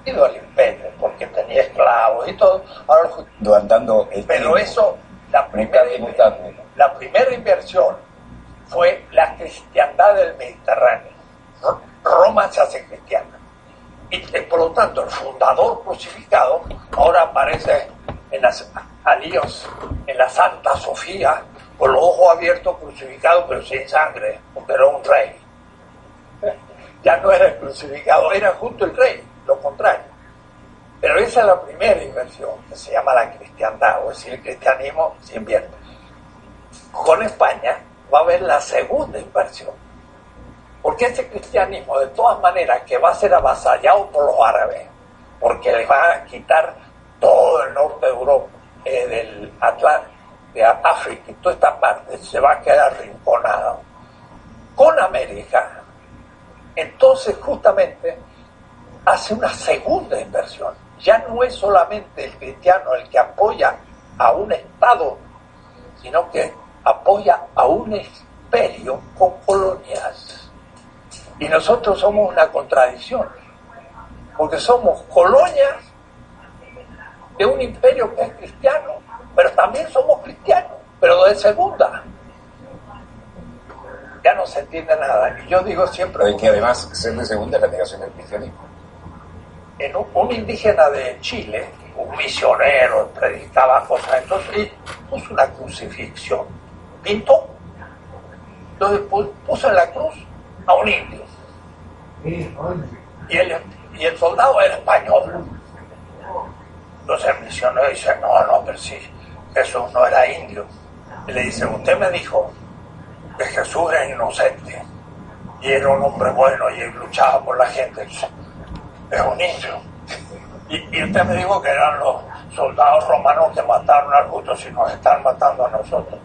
al imperio, porque tenía esclavos y todo, ahora los Pero eso, la primera, la primera inversión fue la cristiandad del Mediterráneo. Roma se hace cristiana. Y eh, por lo tanto, el fundador crucificado ahora aparece en las alíos, en la Santa Sofía, con los ojos abiertos, crucificado, pero sin sangre, porque era un rey. Ya no era el crucificado, era justo el rey, lo contrario. Pero esa es la primera inversión, que se llama la cristiandad, o decir, el cristianismo se invierte. Con España va a haber la segunda inversión. Porque ese cristianismo, de todas maneras, que va a ser avasallado por los árabes, porque les va a quitar todo el norte de Europa, eh, del Atlántico, de África y toda esta parte, se va a quedar rinconado. Con América, entonces justamente hace una segunda inversión. Ya no es solamente el cristiano el que apoya a un Estado, sino que apoya a un imperio con colonias. Y nosotros somos una contradicción, porque somos colonias de un imperio que es cristiano, pero también somos cristianos, pero de segunda. Ya no se entiende nada. Y yo digo siempre... Pero que además ser de segunda es la negación del cristianismo. Un, indígena de Chile, un misionero, predicaba cosas, entonces puso una crucifixión, pintó, entonces pu- puso en la cruz a un indio. Y el, y el soldado era español. Entonces el misionero dice, no, no, pero sí, Jesús no era indio. Y le dice, usted me dijo que Jesús era inocente y era un hombre bueno y luchaba por la gente. Es un indio. Y, y usted me dijo que eran los soldados romanos que mataron al justo si nos están matando a nosotros.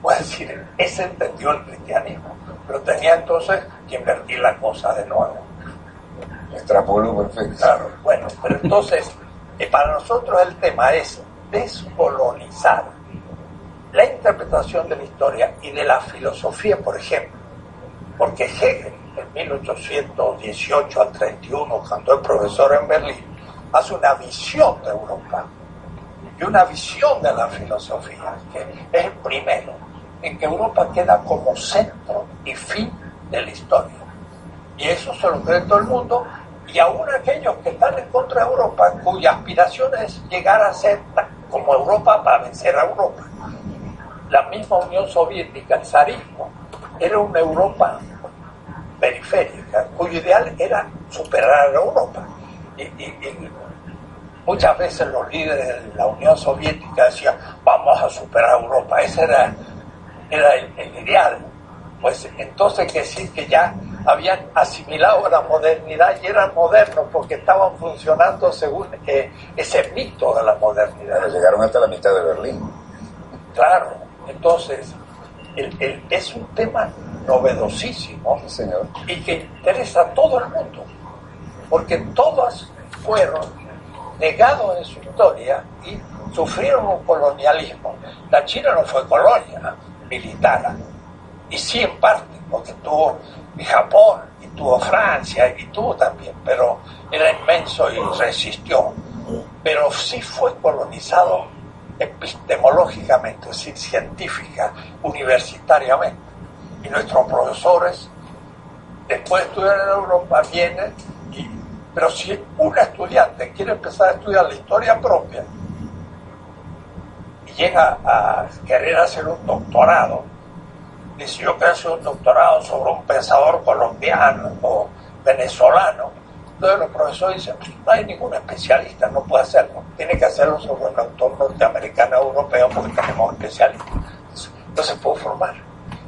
Pues decir, ese entendió el cristianismo, pero tenía entonces que invertir la cosa de nuevo. Extrapoló perfecto. Claro, bueno, pero entonces, eh, para nosotros el tema es descolonizar la interpretación de la historia y de la filosofía, por ejemplo. Porque Hegel, en 1818 al 31, cuando es profesor en Berlín, hace una visión de Europa y una visión de la filosofía, que es el primero, en que Europa queda como centro y fin de la historia. Y eso se lo cree todo el mundo, y aún aquellos que están en contra de Europa, cuya aspiración es llegar a ser como Europa para vencer a Europa. La misma Unión Soviética, el zarismo, era una Europa periférica, cuyo ideal era superar a Europa. Y, y- y muchas veces los líderes de la Unión Soviética decían, vamos a superar a Europa, ese era, era el, el ideal. Pues entonces que decir que ya habían asimilado la modernidad y eran modernos porque estaban funcionando según eh, ese mito de la modernidad. Claro, llegaron hasta la mitad de Berlín. Claro, entonces el- el- es un tema novedosísimo Sí, señor. y que interesa a todo el mundo, porque todas fueron negados en su historia y sufrieron un colonialismo. La China no fue colonia militar, y sí en parte, porque tuvo y Japón, y tuvo Francia, y tuvo también, pero era inmenso y resistió. Pero sí fue colonizado epistemológicamente, es decir, científica, universitariamente. Y nuestros profesores, después de estudiar en Europa, vienen y... Pero si un estudiante quiere empezar a estudiar la historia propia y llega a querer hacer un doctorado, dice yo quiero hacer un doctorado sobre un pensador colombiano o venezolano, entonces los profesores dicen, "Pues, no hay ningún especialista, no puede hacerlo, tiene que hacerlo sobre un autor norteamericano o europeo porque tenemos especialistas. No se puede formar.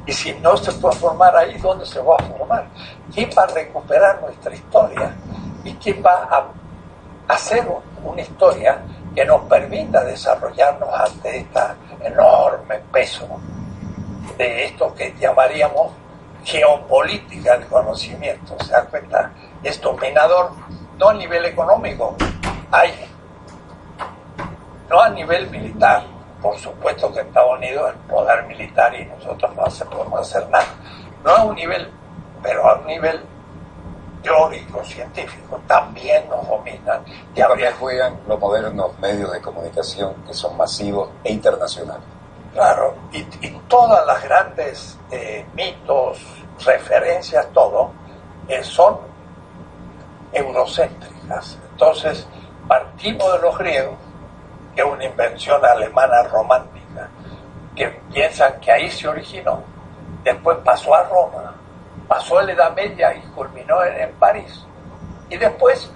Y si no se puede formar ahí, ¿dónde se va a formar? ¿Quién va a recuperar nuestra historia? ¿Y quién va a hacer una historia que nos permita desarrollarnos ante este enorme peso de esto que llamaríamos geopolítica del conocimiento? ¿Se da cuenta? Es dominador no a nivel económico, hay, no a nivel militar. Por supuesto que Estados Unidos es el poder militar y nosotros no hace- podemos hacer nada. No a un nivel, pero a un nivel teórico, científico, también nos dominan. Y ¿Qué habría papel juegan los modernos medios de comunicación que son masivos e internacionales? Claro, y, y todas las grandes eh, mitos, referencias, todo, eh, son eurocéntricas. Entonces, partimos de los griegos, es una invención alemana romántica, que piensan que ahí se originó, después pasó a Roma, pasó a la Edad Media y culminó en, París. Y después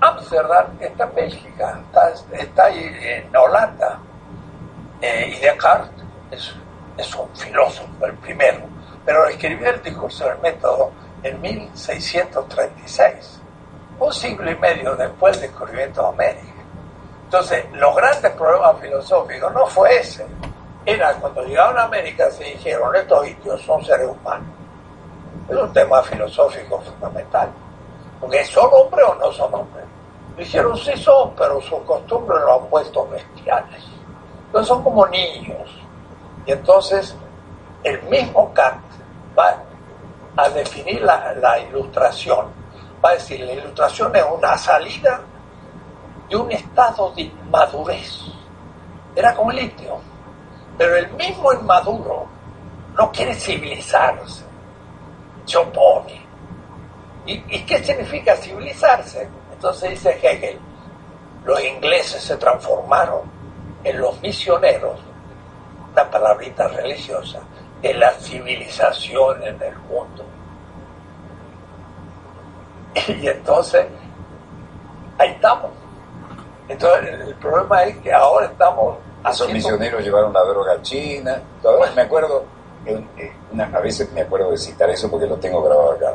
Ámsterdam está en Bélgica, está, está ahí en Holanda. Eh, y Descartes es, es un filósofo, el primero, pero escribió el discurso del método en 1636, un siglo y medio después del descubrimiento de América. Entonces, los grandes problemas filosóficos no fue ese, era cuando llegaron a América se dijeron, estos indios son seres humanos. Es un tema filosófico fundamental, porque son hombres o no son hombres. Dijeron, sí son, pero sus costumbres lo han vuelto bestiales. Entonces son como niños. Y entonces el mismo Kant va a definir la, la ilustración. Va a decir, la ilustración es una salida de un estado de inmadurez. Era como el litio. Pero el mismo inmaduro no quiere civilizarse. Se opone. ¿Y, ¿Y qué significa civilizarse? Entonces dice Hegel, los ingleses se transformaron en los misioneros, una palabrita religiosa, de la civilización en el mundo. Y entonces, ahí estamos. Entonces, el problema es que ahora estamos Esos haciendo- misioneros llevaron la droga a China. Todavía me acuerdo, eh, eh, una- a veces me acuerdo de citar eso porque lo tengo grabado acá.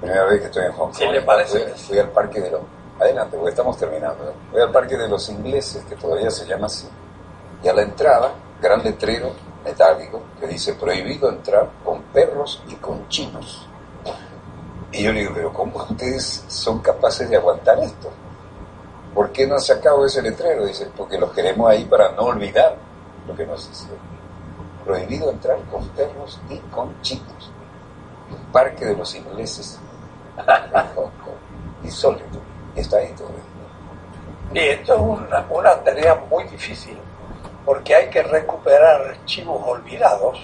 Primera vez que estoy en Hong Kong. Sí, ¿le parece? Fui, fui al parque de los. Adelante, porque estamos terminando. Fui al parque de los ingleses, que todavía se llama así. Y a la entrada, gran letrero metálico que dice prohibido entrar con perros y con chinos. Y yo le digo, pero ¿cómo ustedes son capaces de aguantar esto? ¿Por qué no han sacado ese letrero? Dice, porque los queremos ahí para no olvidar lo que nos hicieron. Prohibido entrar con perros y con chinos. Un parque de los ingleses. Insólito. Está ahí todavía. Y esto es una, una tarea muy difícil, porque hay que recuperar archivos olvidados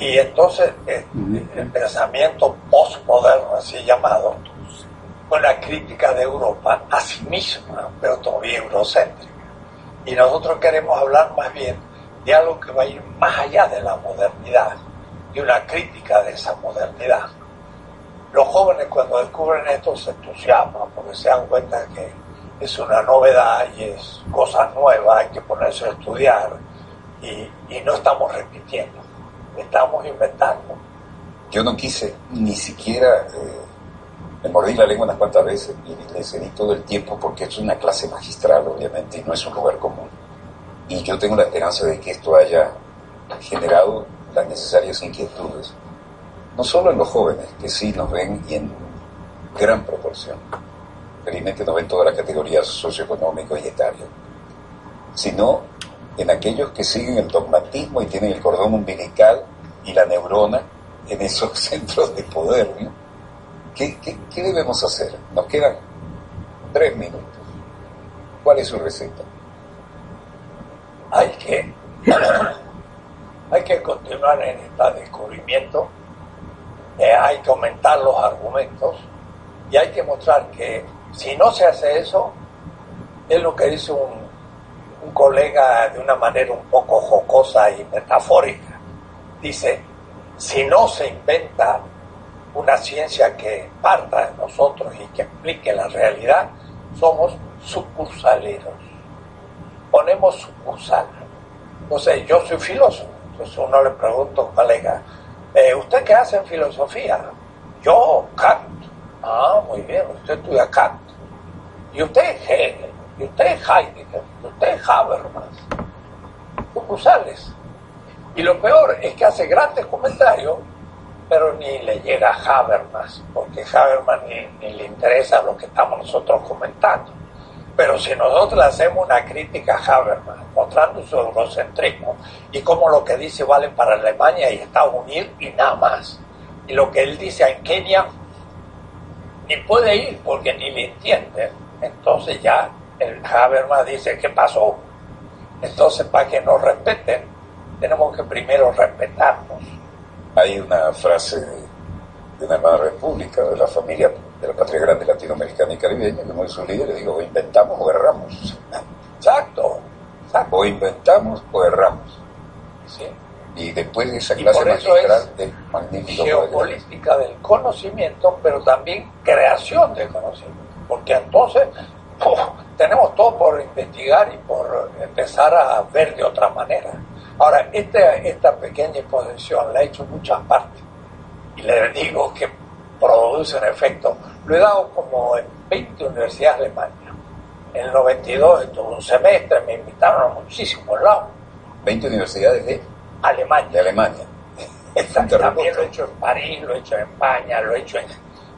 y entonces eh, el pensamiento postmoderno, así llamado, una crítica de Europa a sí misma, pero todavía eurocéntrica. Y nosotros queremos hablar más bien de algo que va a ir más allá de la modernidad, de una crítica de esa modernidad. Los jóvenes cuando descubren esto se entusiasman porque se dan cuenta que es una novedad y es cosa nueva, hay que ponerse a estudiar y, y no estamos repitiendo, estamos inventando. Yo no quise ni siquiera, eh, me mordí la lengua unas cuantas veces y le cedí todo el tiempo porque es una clase magistral, obviamente, y no es un lugar común. Y yo tengo la esperanza de que esto haya generado las necesarias inquietudes, no solo en los jóvenes, que sí nos ven y en gran proporción, felizmente nos ven toda la categoría socioeconómico y etario, sino en aquellos que siguen el dogmatismo y tienen el cordón umbilical y la neurona en esos centros de poder. ¿no? ¿Qué, debemos hacer? Nos quedan tres minutos. ¿Cuál es su receta? Hay que, hay que continuar en este descubrimiento, eh, hay que aumentar los argumentos y hay que mostrar que si no se hace eso, es lo que dice un colega de una manera un poco jocosa y metafórica. Dice, si no se inventa una ciencia que parta de nosotros y que explique la realidad, somos sucursaleros. Ponemos sucursal. Entonces, yo soy filósofo. Entonces uno le pregunta a un colega, eh, ¿usted qué hace en filosofía? Yo, Kant. Ah, muy bien, usted estudia Kant. Y usted es Hegel, y usted es Heidegger, y usted es Habermas. Sucursales. Y lo peor es que hace grandes comentarios, pero ni le llega a Habermas, porque Habermas ni, le interesa lo que estamos nosotros comentando. Pero si nosotros hacemos una crítica a Habermas, mostrando su eurocentrismo y cómo lo que dice vale para Alemania y Estados Unidos y nada más, y lo que él dice en Kenia ni puede ir porque ni le entiende, entonces ya el Habermas dice, ¿qué pasó? Entonces, para que nos respeten, tenemos que primero respetarnos. Hay una frase de, una hermana república de la familia de la patria grande latinoamericana y caribeña, que uno de sus líderes digo, o inventamos o erramos. Exacto, exacto. O inventamos o erramos. ¿sí? Y después de esa clase magistral es magnífico. Geopolítica del conocimiento, pero también creación del conocimiento. porque entonces tenemos todo por investigar y por empezar a ver de otra manera. Ahora, este, esta pequeña exposición la he hecho en muchas partes y le digo que produce un efecto. Lo he dado como en 20 universidades alemanas. En el 92 estuve un semestre, me invitaron a muchísimos lados. 20 universidades de, Alemania. de Alemania. Esta- también lo he hecho en París, lo he hecho en España, lo he hecho en...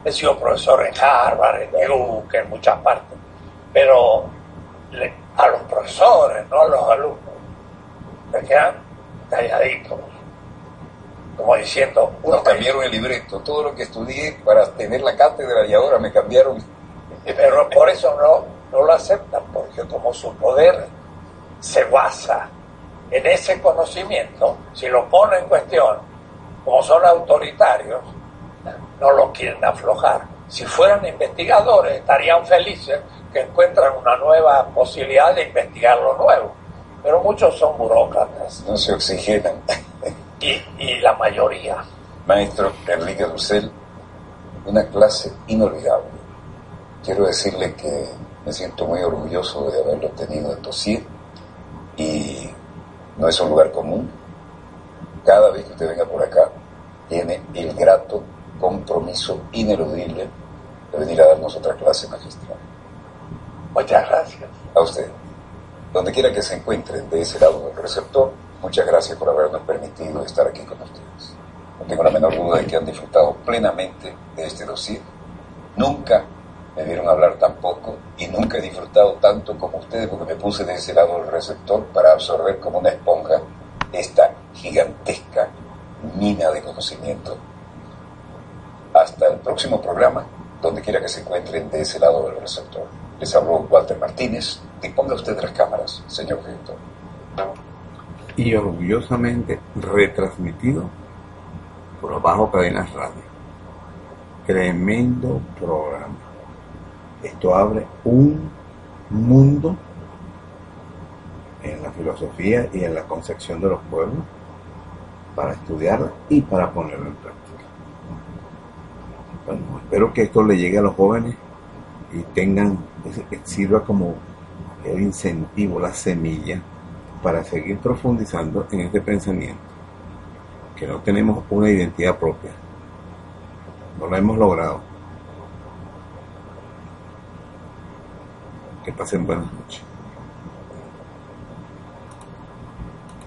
He sido profesor en Harvard, en Duke, en muchas partes. Pero le- a los profesores, no a los alumnos, me quedan calladitos. Como diciendo, Nos cambiaron el libreto, todo lo que estudié para tener la cátedra y ahora me cambiaron. Pero por eso no, no lo aceptan, porque como su poder se basa en ese conocimiento, si lo pone en cuestión, como son autoritarios, no lo quieren aflojar. Si fueran investigadores, estarían felices que encuentran una nueva posibilidad de investigar lo nuevo. Pero muchos son burócratas No se oxigenan. y, y la mayoría. Maestro Enrique Dussel, una clase inolvidable. Quiero decirle que me siento muy orgulloso de haberlo tenido en dossier y no es un lugar común. Cada vez que usted venga por acá, tiene el grato compromiso ineludible de venir a darnos otra clase magistral. Muchas gracias. A usted, donde quiera que se encuentren de ese lado del receptor, muchas gracias por habernos permitido estar aquí con ustedes. No tengo la menor duda de que han disfrutado plenamente de este dossier. Nunca me vieron hablar tan poco y nunca he disfrutado tanto como ustedes porque me puse de ese lado del receptor para absorber como una esponja esta gigantesca mina de conocimiento. Hasta el próximo programa, donde quiera que se encuentren de ese lado del receptor. Les habló Walter Martínez. Disponga usted de las cámaras, señor director. y orgullosamente retransmitido por Abajo Cadenas Radio. Tremendo programa. Esto abre un mundo en la filosofía y en la concepción de los pueblos para estudiarla y para ponerlo en práctica. Bueno, espero que esto le llegue a los jóvenes y tengan, sirva como el incentivo, la semilla para seguir profundizando en este pensamiento, que no tenemos una identidad propia, no la hemos logrado. Que pasen buenas noches.